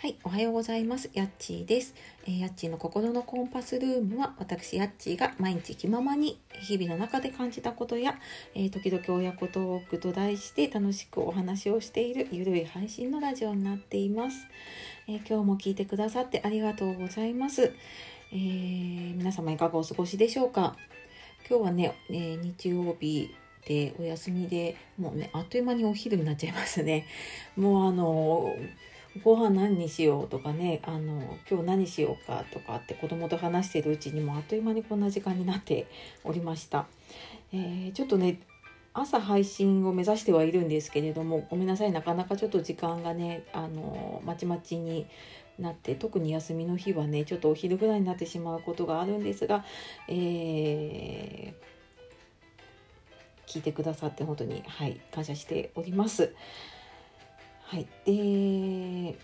はい、おはようございます。やっちーです。えー、やっちーの心のコンパスルームは、私やっちーが毎日気ままに日々の中で感じたことや、えー、時々親子トークと題して楽しくお話をしているゆるい配信のラジオになっています。えー、今日も聞いてくださってありがとうございます。え皆様いかがお過ごしでしょうか？今日はね、え日曜日でお休みでもうねあっという間にお昼になっちゃいますね。もうあのご飯何にしようとかねあの今日何しようかとかって子供と話してるうちにもあっという間にこんな時間になっておりました。えー、ちょっとね朝配信を目指してはいるんですけれどもごめんなさいなかなかちょっと時間がねあのまちまちになって特に休みの日はねちょっとお昼ぐらいになってしまうことがあるんですが、えー、聞いてくださって本当にはい感謝しております。はい、で、えー、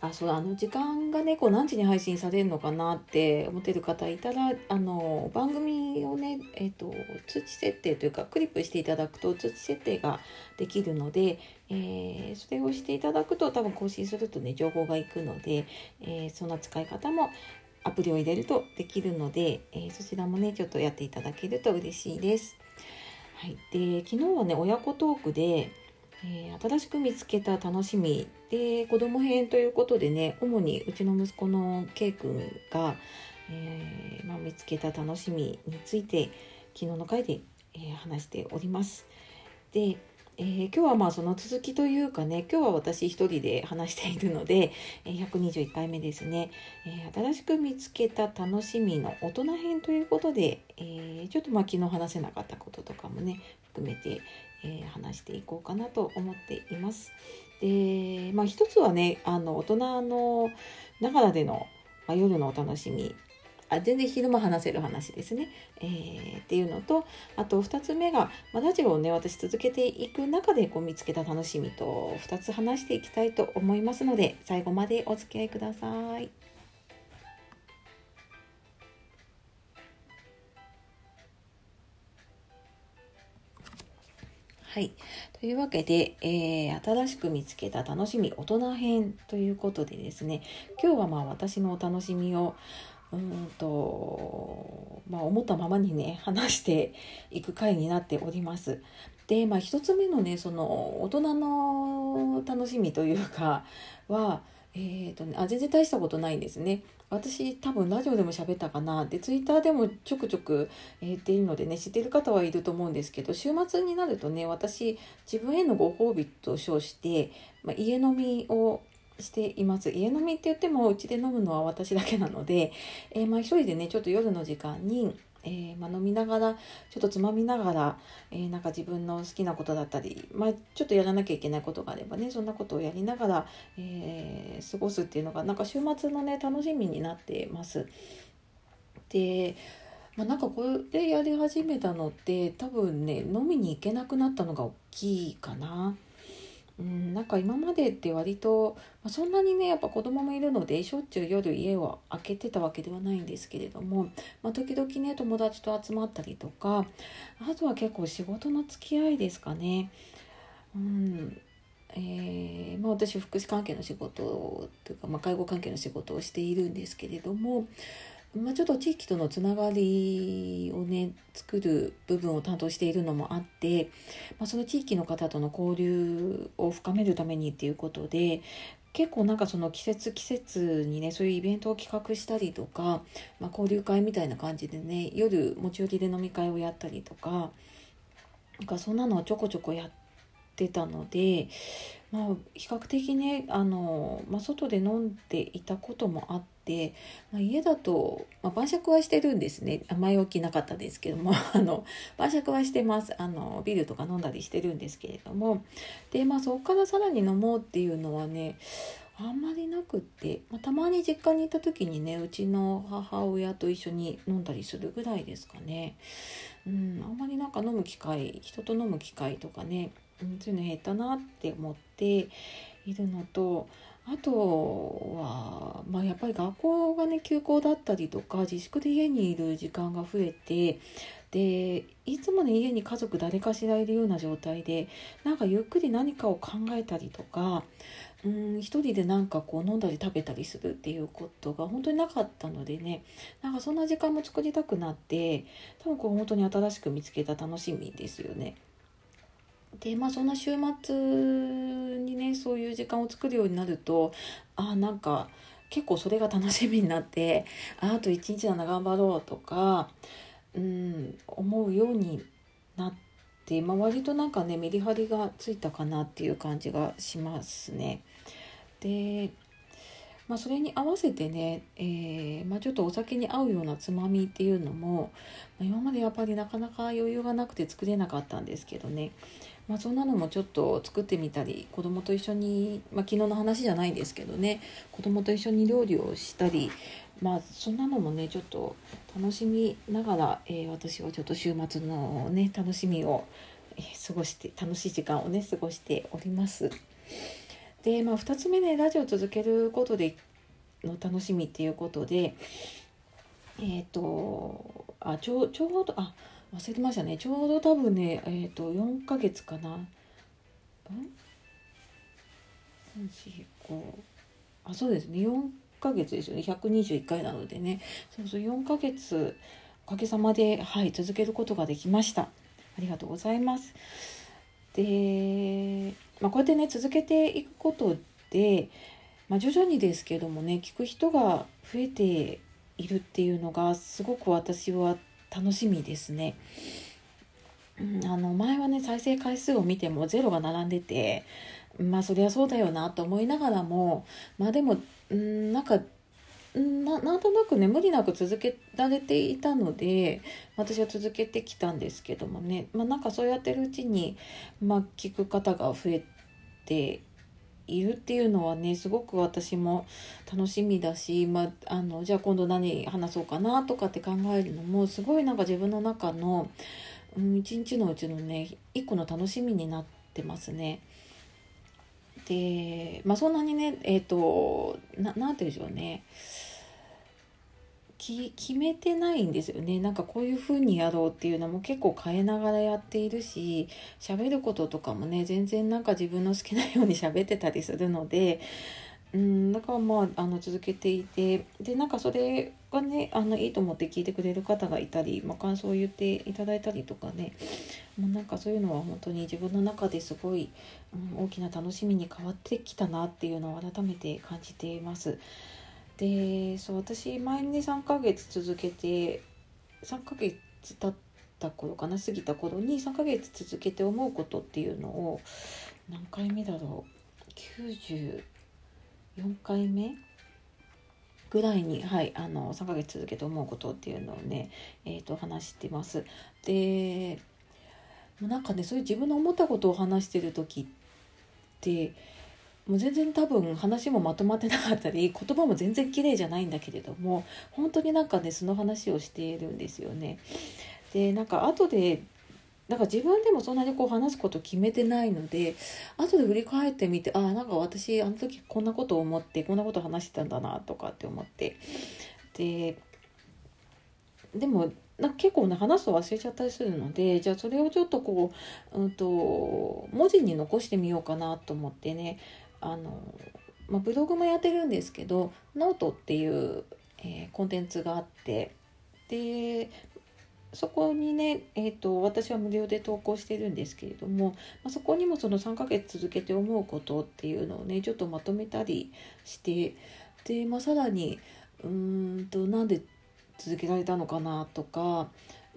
あそうあの時間がねこう何時に配信されるのかなって思ってる方いたらあの番組をね、えーと、通知設定というかクリップしていただくと通知設定ができるので、えー、それをしていただくと多分更新するとね情報がいくので、えー、そんな使い方もアプリを入れるとできるので、えー、そちらもねちょっとやっていただけると嬉しいです。はい、で昨日はね親子トークでえー、新しく見つけた楽しみで子供編ということでね主にうちの息子の K 君が、えー、まあ、見つけた楽しみについて昨日の回で、えー、話しております。でえー、今日はまあその続きというかね今日は私一人で話しているので、え、121回目ですね、えー、新しく見つけた楽しみの大人編ということで、えちょっとまあ昨日話せなかったこととかもね含めて、え話していこうかなと思っています。でまあ一つはねあの大人のながらでの、まあ、夜のお楽しみあ全然昼間話せる話ですね、えー、っていうのとあと2つ目が、まあ、ラジオをね私続けていく中でこう見つけた楽しみと2つ話していきたいと思いますので最後までお付き合いください。はい。というわけで、えー、新しく見つけた楽しみ大人編ということでですね、今日はまあ私のお楽しみをうんと、まあ、思ったままにね話していく回になっております。で、まあ、一つ目のねその大人の楽しみというかはえーとね、あ全然大したことないんですね。私多分ラジオでも喋ったかな。でツイッターでもちょくちょく言っているのでね知ってる方はいると思うんですけど週末になるとね私自分へのご褒美と称して、まあ、家飲みをしています。家飲みって言ってもうちで飲むのは私だけなので、えー、まあ一人でねちょっと夜の時間に、えー、まあ、飲みながらちょっとつまみながら、えー、なんか自分の好きなことだったり、まあ、ちょっとやらなきゃいけないことがあればねそんなことをやりながら、え過ごすっていうのがなんか週末のね楽しみになってます。でまあ、なんかこれやり始めたのって多分ね飲みに行けなくなったのが大きいかな。うん、なんか今までって割と、まあ、そんなにねやっぱ子供もいるのでしょっちゅう夜家を開けてたわけではないんですけれども、まあ、時々ね友達と集まったりとかあとは結構仕事の付き合いですかね。うんえーまあ、私福祉関係の仕事というか、まあ、介護関係の仕事をしているんですけれども、まあ、ちょっと地域とのつながりをね作る部分を担当しているのもあって、まあ、その地域の方との交流を深めるためにっていうことで結構なんかその季節季節にねそういうイベントを企画したりとか、まあ、交流会みたいな感じでね夜持ち寄りで飲み会をやったりとかなんかそんなのをちょこちょこやってたので、まあ、比較的ねあの、まあ、外で飲んでいたこともあって。、まあ、家だと、まあ、晩酌はしてるんですね前置きなかったですけども あの晩酌はしてますあのビールとか飲んだりしてるんですけれどもでまあそこからさらに飲もうっていうのはねあんまりなくって、まあ、たまに実家にいた時にねうちの母親と一緒に飲んだりするぐらいですかね。うん、あんまりなんか飲む機会人と飲む機会とかね、そういうの減ったなって思っているのとあとは、まあ、やっぱり学校がね休校だったりとか自粛で家にいる時間が増えてでいつもね家に家族誰かしらいるような状態でなんかゆっくり何かを考えたりとかうん一人でなんかこう飲んだり食べたりするっていうことが本当になかったのでねなんかそんな時間も作りたくなって多分こう本当に新しく見つけた楽しみですよね。でまあそんな週末にねそういう時間を作るようになるとあなんか結構それが楽しみになってああと一日だな頑張ろうとか、うん、思うようになって、まあ、割となんかねメリハリがついたかなっていう感じがしますね。でまあ、それに合わせてね、えー、まあ、ちょっとお酒に合うようなつまみっていうのも、まあ、今までやっぱりなかなか余裕がなくて作れなかったんですけどね、まあ、そんなのもちょっと作ってみたり子供と一緒に、まあ、昨日の話じゃないんですけどね子供と一緒に料理をしたりまあそんなのもねちょっと楽しみながら、えー、私はちょっと週末のね楽しみを、過ごして楽しい時間をね過ごしております。で、まあ、2つ目ねラジオを続けることでの楽しみっていうことでえっ、ー、とあちょちょうどあ忘れてましたね。ちょうど多分ねえっ、ー、と4ヶ月かな。うん？345あそうですね。4ヶ月ですよね。121回なのでね。そうそう4ヶ月おかげさまではい続けることができました。ありがとうございます。でまあ、こうやってね続けていくことで、まあ、徐々にですけどもね聞く人が増えているっていうのがすごく私は楽しみですね。うん、あの前はね再生回数を見てもゼロが並んでてまあそりゃそうだよなと思いながらもまあでもんなんかななんとなくね無理なく続けられていたので私は続けてきたんですけどもね、まあ、なんかそうやってるうちに、まあ、聞く方が増えているっていうのはねすごく私も楽しみだし、まあ、あのじゃあ今度何話そうかなとかって考えるのもすごいなんか自分の中の、うん、一日のうちのね一個の楽しみになってますね。でまあそんなにねえっ、ー、と何て言うんでしょうねき決めてないんですよねなんかこういう風にやろうっていうのも結構変えながらやっているし喋ることとかもね全然なんか自分の好きなように喋ってたりするのでうんだからまああの続けていてでなんかそれがねあのいいと思って聞いてくれる方がいたり、まあ、感想を言っていただいたりとかねもうなんかそういうのは本当に自分の中ですごい、うん、大きな楽しみに変わってきたなっていうのを改めて感じています。でそう私前に3ヶ月続けて3ヶ月経った頃かな過ぎた頃に3ヶ月続けて思うことっていうのを何回目だろう94回目ぐらいに、はい、あの3ヶ月続けて思うことっていうのをね、えーと、話してます。でなんかねそういう自分の思ったことを話してる時ってもう全然多分話もまとまってなかったり 言葉も全然綺麗じゃないんだけれども本当になんかねその話をしているんですよね。でなんか後でなんか自分でもそんなにこう話すこと決めてないので後で振り返ってみてああなんか私あの時こんなことを思ってこんなこと話してたんだなとかって思ってででもなんか結構ね話すと忘れちゃったりするのでじゃあそれをちょっとこう、うんと文字に残してみようかなと思ってねあの、まあ、ブログもやってるんですけどノートっていう、えー、コンテンツがあってでそこにね、えーと、私は無料で投稿してるんですけれども、まあ、そこにもその3ヶ月続けて思うことっていうのをねちょっとまとめたりしてで、まあ、さらにうーんとなんで続けられたのかなとか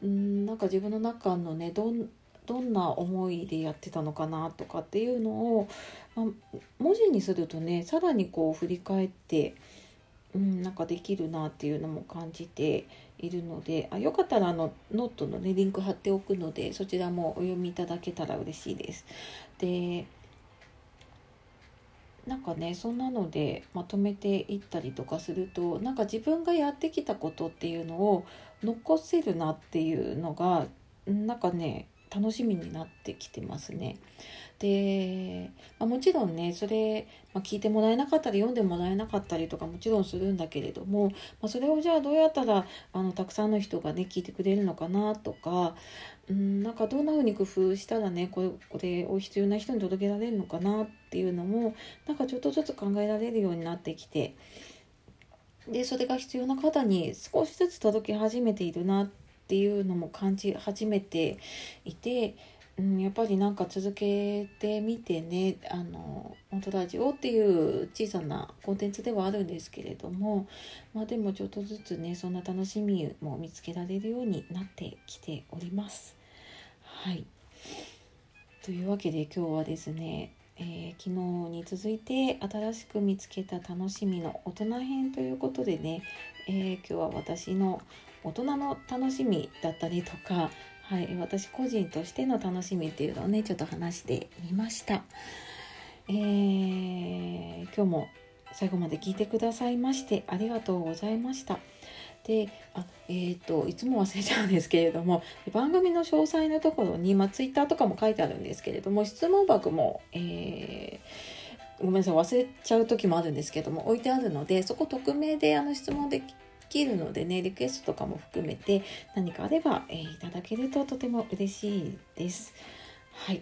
うんなんか自分の中のねどんどんな思いでやってたのかなとかっていうのを、まあ、文字にするとねさらにこう振り返って、うん、なんかできるなっていうのも感じているのであよかったらあのノートの、ね、リンク貼っておくのでそちらもお読みいただけたら嬉しいです。でなんかねそんなのでまとめていったりとかするとなんか自分がやってきたことっていうのを残せるなっていうのがなんかね楽しみになってきてますね。で、まあ、もちろんねそれ、まあ、聞いてもらえなかったり読んでもらえなかったりとかもちろんするんだけれども、まあ、それをじゃあどうやったらあのたくさんの人がね聞いてくれるのかなとかうんなんかどんな風に工夫したらねこれこれを必要な人に届けられるのかなっていうのもなんかちょっとずつ考えられるようになってきてでそれが必要な方に少しずつ届け始めているなっていうのも感じ始めていてうん、やっぱりなんか続けてみてねあの本ラジオっていう小さなコンテンツではあるんですけれどもまあでもちょっとずつねそんな楽しみも見つけられるようになってきております。はいというわけで今日はですね、えー、昨日に続いて新しく見つけた楽しみの大人編ということでね、えー、今日は私の大人の楽しみだったりとかはい、私個人としての楽しみっていうのをねちょっと話してみました、えー、今日も最後まで聞いてくださいましてありがとうございました。であえーと、いつも忘れちゃうんですけれども番組の詳細のところに、まあ、ツイッターとかも書いてあるんですけれども質問箱も、えー、ごめんなさい忘れちゃう時もあるんですけども置いてあるのでそこ匿名であの質問できるのでねリクエストとかも含めて何かあれば、えー、いただけるととても嬉しいです。はい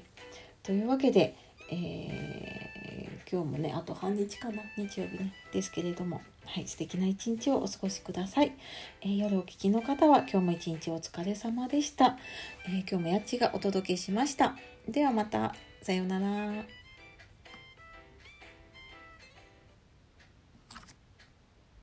というわけで、えー、今日もねあと半日かな日曜日ねですけれどもはい、素敵な一日をお過ごしください。えー、夜お聞きの方は今日も一日お疲れ様でした。えー、今日もやっちがお届けしました。ではまた。さようなら。